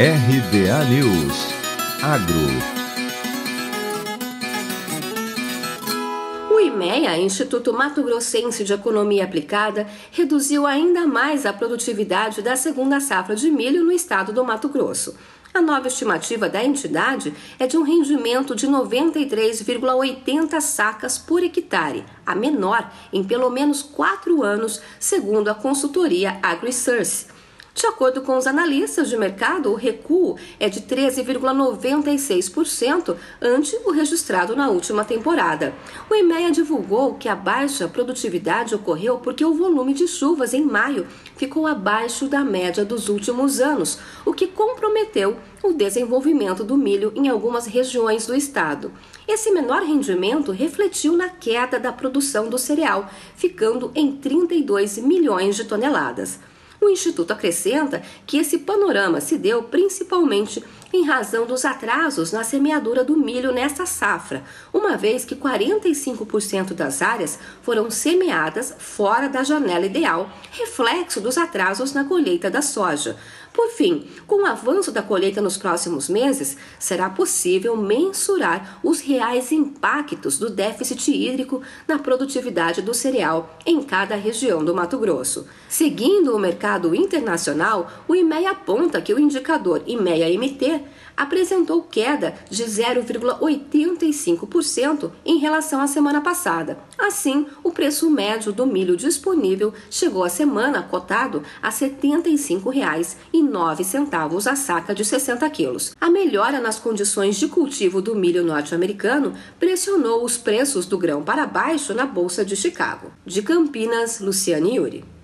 RBA News Agro O IMEA, Instituto Mato Grossense de Economia Aplicada, reduziu ainda mais a produtividade da segunda safra de milho no estado do Mato Grosso. A nova estimativa da entidade é de um rendimento de 93,80 sacas por hectare, a menor em pelo menos quatro anos, segundo a consultoria AgriSource. De acordo com os analistas de mercado, o recuo é de 13,96% ante o registrado na última temporada. O IMEA divulgou que a baixa produtividade ocorreu porque o volume de chuvas em maio ficou abaixo da média dos últimos anos, o que comprometeu o desenvolvimento do milho em algumas regiões do estado. Esse menor rendimento refletiu na queda da produção do cereal, ficando em 32 milhões de toneladas. O Instituto acrescenta que esse panorama se deu principalmente em razão dos atrasos na semeadura do milho nesta safra, uma vez que 45% das áreas foram semeadas fora da janela ideal, reflexo dos atrasos na colheita da soja. Por fim, com o avanço da colheita nos próximos meses, será possível mensurar os reais impactos do déficit hídrico na produtividade do cereal em cada região do Mato Grosso. Seguindo o mercado internacional, o IMEA aponta que o indicador IMEA-MT apresentou queda de 0,85% em relação à semana passada. Assim, o preço médio do milho disponível chegou a semana cotado a R$ 75,09 a saca de 60 quilos. A melhora nas condições de cultivo do milho norte-americano pressionou os preços do grão para baixo na Bolsa de Chicago. De Campinas, Luciane Yuri.